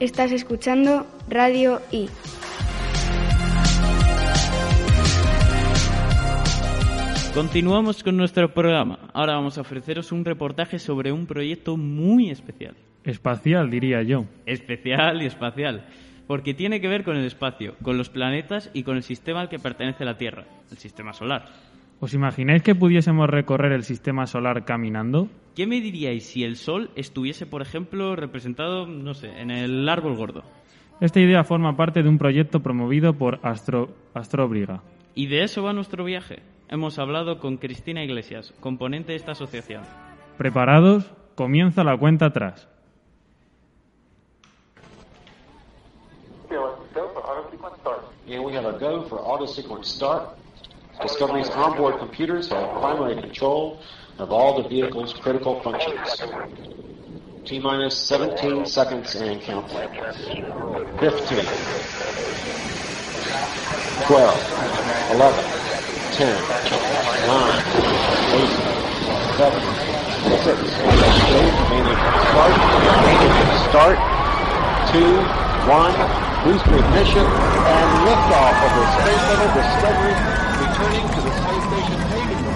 Estás escuchando Radio I. Continuamos con nuestro programa. Ahora vamos a ofreceros un reportaje sobre un proyecto muy especial. Espacial, diría yo. Especial y espacial. Porque tiene que ver con el espacio, con los planetas y con el sistema al que pertenece la Tierra, el sistema solar. ¿Os imagináis que pudiésemos recorrer el sistema solar caminando? ¿Qué me diríais si el Sol estuviese, por ejemplo, representado, no sé, en el árbol gordo? Esta idea forma parte de un proyecto promovido por Astro, Astrobriga. Y de eso va nuestro viaje. Hemos hablado con Cristina Iglesias, componente de esta asociación. ¿Preparados? Comienza la cuenta atrás. And we have a go for auto sequence start. Discovery's onboard computers have primary control of all the vehicle's critical functions. T minus 17 seconds and counting. 15, 12, 11, 10, 9, 8, 7, 6, start, start, 2, 1, booster ignition, and liftoff of the Space Shuttle Discovery returning to the space station,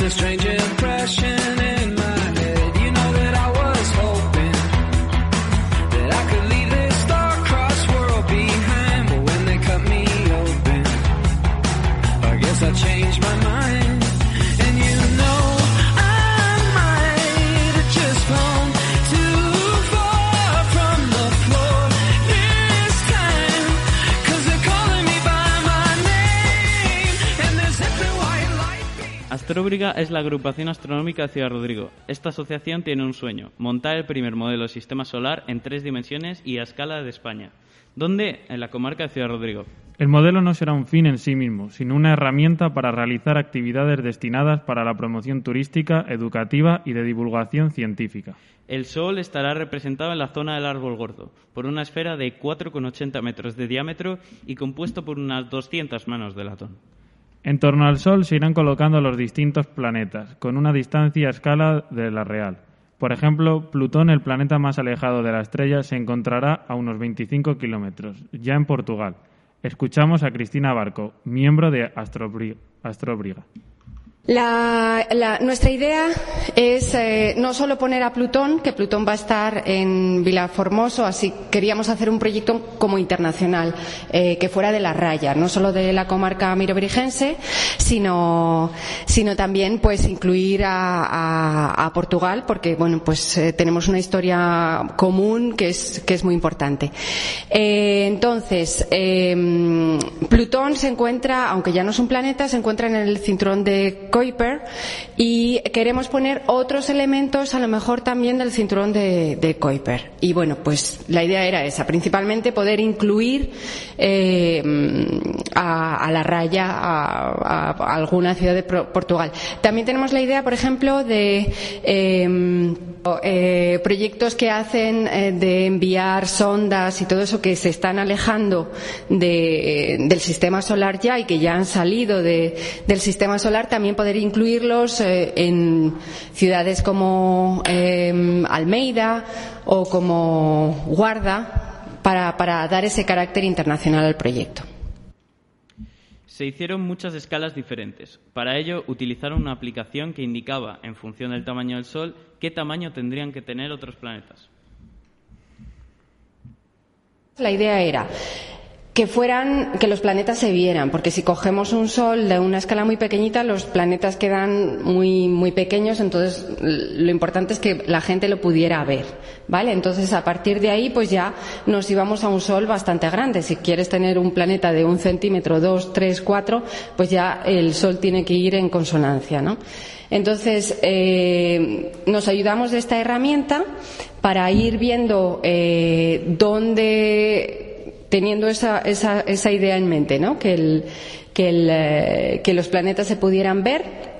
just a stranger light. Astrobriga es la agrupación astronómica de Ciudad Rodrigo. Esta asociación tiene un sueño, montar el primer modelo de sistema solar en tres dimensiones y a escala de España. ¿Dónde? En la comarca de Ciudad Rodrigo. El modelo no será un fin en sí mismo, sino una herramienta para realizar actividades destinadas para la promoción turística, educativa y de divulgación científica. El Sol estará representado en la zona del árbol gordo, por una esfera de 4,80 metros de diámetro y compuesto por unas 200 manos de latón. En torno al Sol se irán colocando los distintos planetas, con una distancia a escala de la real. Por ejemplo, Plutón, el planeta más alejado de la estrella, se encontrará a unos 25 kilómetros, ya en Portugal. Escuchamos a Cristina Barco, miembro de Astrobri- Astrobriga. La- la- nuestra idea es eh, no solo poner a Plutón, que Plutón va a estar en Vilaformoso, así queríamos hacer un proyecto como internacional, eh, que fuera de la raya, no solo de la comarca mirovirigense, sino, sino también pues incluir a, a- Portugal, porque bueno pues eh, tenemos una historia común que es, que es muy importante. Eh, entonces, Plutón se encuentra, aunque ya no es un planeta, se encuentra en el cinturón de Kuiper y queremos poner otros elementos, a lo mejor también del cinturón de, de. Y bueno, pues la idea era esa, principalmente poder incluir eh, a, a la raya a, alguna ciudad de Portugal. También tenemos la idea, por ejemplo, de eh, eh, proyectos que hacen eh, de enviar sondas y todo eso que se están alejando de- del sistema solar ya y que ya han salido de- del sistema solar, también poder incluirlos eh, en ciudades como eh, Almeida o como Guarda para, para dar ese carácter internacional al proyecto. Se hicieron muchas escalas diferentes. Para ello, utilizaron una aplicación que indicaba, en función del tamaño del Sol, qué tamaño tendrían que tener otros planetas. La idea era que fueran, que los planetas se vieran, porque si cogemos un sol de una escala muy pequeñita, los planetas quedan muy, muy pequeños, entonces lo importante es que la gente lo pudiera ver, ¿vale? Entonces a partir de ahí, pues ya nos íbamos a un sol bastante grande. Si quieres tener un planeta de un centímetro, dos, tres, cuatro, pues ya el sol tiene que ir en consonancia, ¿no? Entonces, eh, nos ayudamos de esta herramienta para ir viendo eh, dónde, teniendo esa, esa, esa idea en mente, ¿no? que, el, que, el, eh, que los planetas se pudieran ver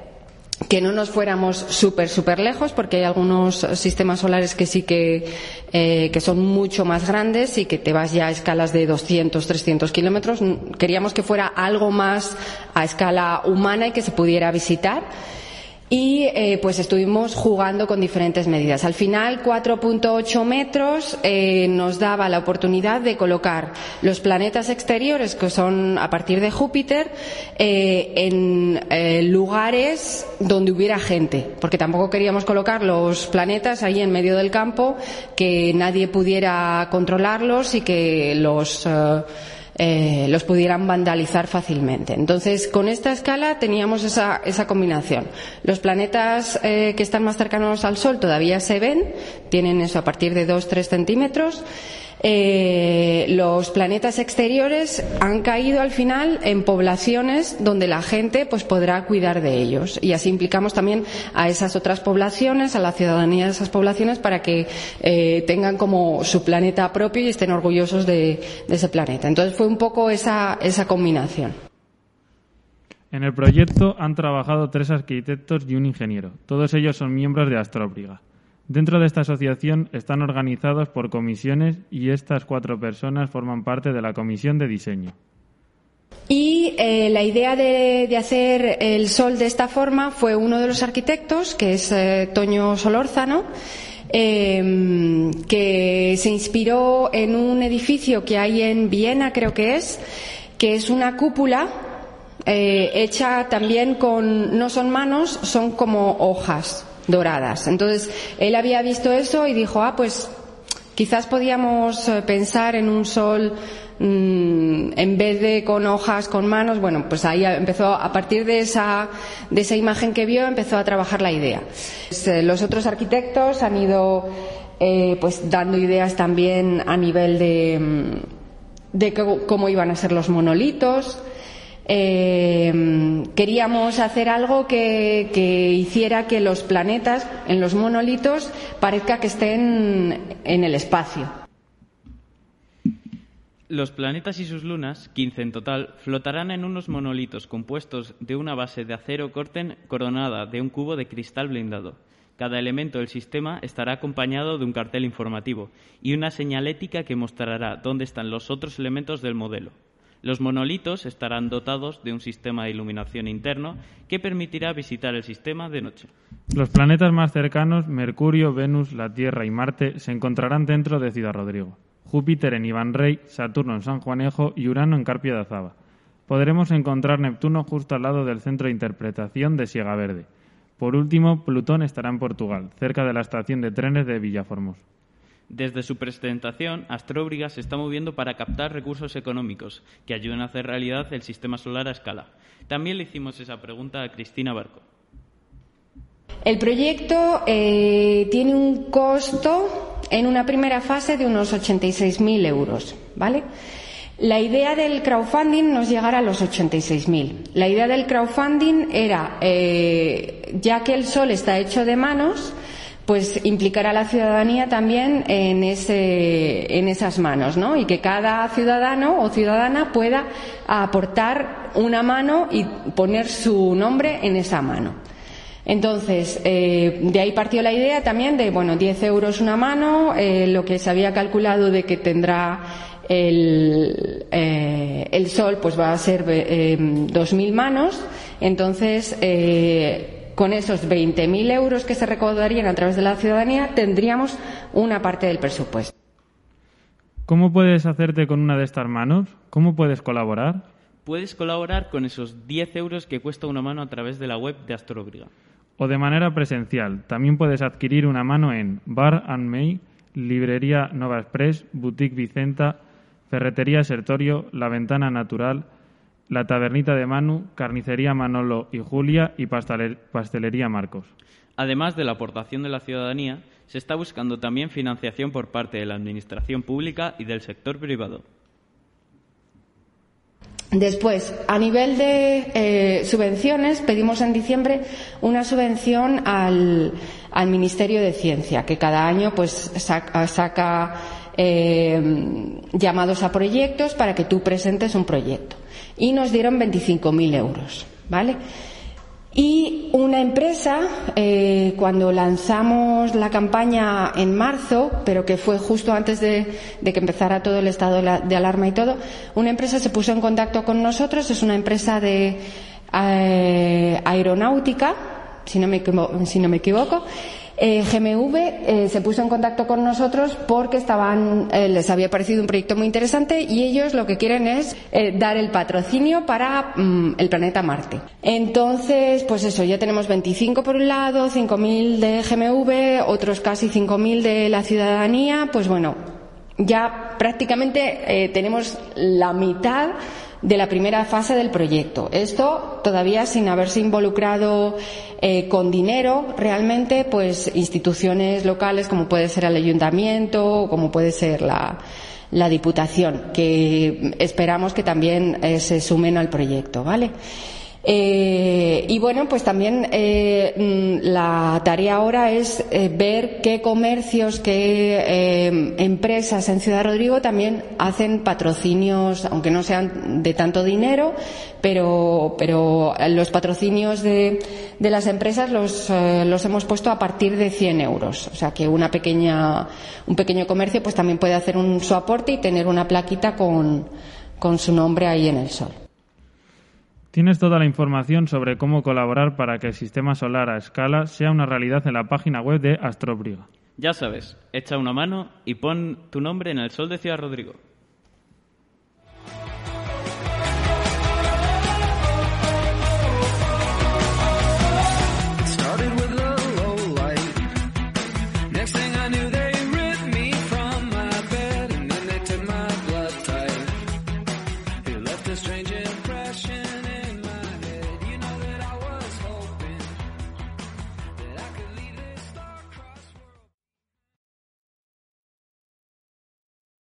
que no nos fuéramos súper, súper lejos, porque hay algunos sistemas solares que sí que, eh, que son mucho más grandes y que te vas ya a escalas de 200, 300 kilómetros. Queríamos que fuera algo más a escala humana y que se pudiera visitar y eh, pues estuvimos jugando con diferentes medidas. Al final, 4.8 metros eh, nos daba la oportunidad de colocar los planetas exteriores, que son a partir de Júpiter, eh, en eh, lugares donde hubiera gente, porque tampoco queríamos colocar los planetas ahí en medio del campo, que nadie pudiera controlarlos y que los eh, los pudieran vandalizar fácilmente. Entonces, con esta escala teníamos esa, esa combinación. Los planetas eh, que están más cercanos al Sol todavía se ven, tienen eso a partir de 2-3 centímetros. Eh, los planetas exteriores han caído al final en poblaciones donde la gente pues podrá cuidar de ellos y así implicamos también a esas otras poblaciones, a la ciudadanía de esas poblaciones para que eh, tengan como su planeta propio y estén orgullosos de, ese planeta. Entonces fue un poco esa, esa combinación. En el proyecto han trabajado tres arquitectos y un ingeniero. Todos ellos son miembros de Astróbriga. Dentro de esta asociación están organizados por comisiones y estas cuatro personas forman parte de la comisión de diseño. Y eh, la idea de, hacer el sol de esta forma fue uno de los arquitectos, que es eh, Toño Solórzano, eh, que se inspiró en un edificio que hay en Viena, creo que es, que es una cúpula eh, hecha también con, no son manos, son como hojas doradas. Entonces, él había visto eso y dijo, ah, pues quizás podíamos eh, pensar en un sol mmm, en vez de con hojas, con manos. Bueno, pues ahí empezó, a partir de esa, de esa imagen que vio, empezó a trabajar la idea. Pues, eh, los otros arquitectos han ido eh, pues dando ideas también a nivel de, de cómo iban a ser los monolitos. Eh, queríamos hacer algo que, que, hiciera que los planetas en los monolitos parezca que estén en el espacio. Los planetas y sus lunas, 15 en total, flotarán en unos monolitos compuestos de una base de acero corten coronada de un cubo de cristal blindado. Cada elemento del sistema estará acompañado de un cartel informativo y una señalética que mostrará dónde están los otros elementos del modelo. Los monolitos estarán dotados de un sistema de iluminación interno que permitirá visitar el sistema de noche. Los planetas más cercanos, Mercurio, Venus, la Tierra y Marte, se encontrarán dentro de Ciudad Rodrigo. Júpiter en Iván Rey, Saturno en San Juanejo y Urano en Carpio de Azaba. Podremos encontrar Neptuno justo al lado del centro de interpretación de Siega Verde. Por último, Plutón estará en Portugal, cerca de la estación de trenes de Villaformos. Desde su presentación, Astróbriga se está moviendo para captar recursos económicos que ayuden a hacer realidad el sistema solar a escala. También le hicimos esa pregunta a Cristina Barco. El proyecto eh, tiene un costo en una primera fase de unos 86.000 euros, ¿vale? La idea del crowdfunding nos llegará a los 86.000. La idea del crowdfunding era, eh, ya que el sol está hecho de manos, pues implicar a la ciudadanía también en, ese, en esas manos, ¿no? Y que cada ciudadano o ciudadana pueda aportar una mano y poner su nombre en esa mano. Entonces, eh, de ahí partió la idea también de, bueno, 10 euros una mano, eh, lo que se había calculado de que tendrá el, eh, el sol, pues va a ser eh, 2.000 manos. Entonces, eh, con esos 20.000 euros que se recaudarían a través de la ciudadanía, tendríamos una parte del presupuesto. ¿Cómo puedes hacerte con una de estas manos? ¿Cómo puedes colaborar? Puedes colaborar con esos 10 euros que cuesta una mano a través de la web de Astrobriga. O de manera presencial. También puedes adquirir una mano en Bar and May, Librería Nova Express, Boutique Vicenta, Ferretería Sertorio, La Ventana Natural, La Tabernita de Manu, Carnicería Manolo y Julia y Pastelería Marcos. Además de la aportación de la ciudadanía, se está buscando también financiación por parte de la Administración Pública y del sector privado. Después, a nivel de eh, subvenciones, pedimos en diciembre una subvención al, al Ministerio de Ciencia, que cada año pues saca, saca eh, llamados a proyectos para que tú presentes un proyecto. Y nos dieron 25.000 euros, ¿vale? Y una empresa, eh, cuando lanzamos la campaña en marzo, pero que fue justo antes de, que empezara todo el estado de, la- de alarma y todo, una empresa se puso en contacto con nosotros, es una empresa de eh, aeronáutica, si no me, si no me equivoco. Eh, GMV eh, se puso en contacto con nosotros porque estaban, eh, les había parecido un proyecto muy interesante y ellos lo que quieren es dar el patrocinio para mm, el planeta Marte. Entonces, pues eso, ya tenemos 25 por un lado, 5.000 de GMV, otros casi 5.000 de la ciudadanía, pues bueno, ya prácticamente tenemos la mitad de la primera fase del proyecto. Esto todavía sin haberse involucrado eh, con dinero, realmente, pues instituciones locales como puede ser el ayuntamiento, como puede ser la, la diputación, que esperamos que también eh, se sumen al proyecto, ¿vale? Eh, y bueno, pues también eh, mm, la tarea ahora es eh, ver qué comercios, qué empresas en Ciudad Rodrigo también hacen patrocinios, aunque no sean de tanto dinero, pero, pero los patrocinios de, de las empresas los, los hemos puesto a partir de 100 euros. O sea que una pequeña, un pequeño comercio pues también puede hacer un, su aporte y tener una plaquita con, con su nombre ahí en el sol. Tienes toda la información sobre cómo colaborar para que el sistema solar a escala sea una realidad en la página web de Astrobriga. Ya sabes, echa una mano y pon tu nombre en el sol de Ciudad Rodrigo.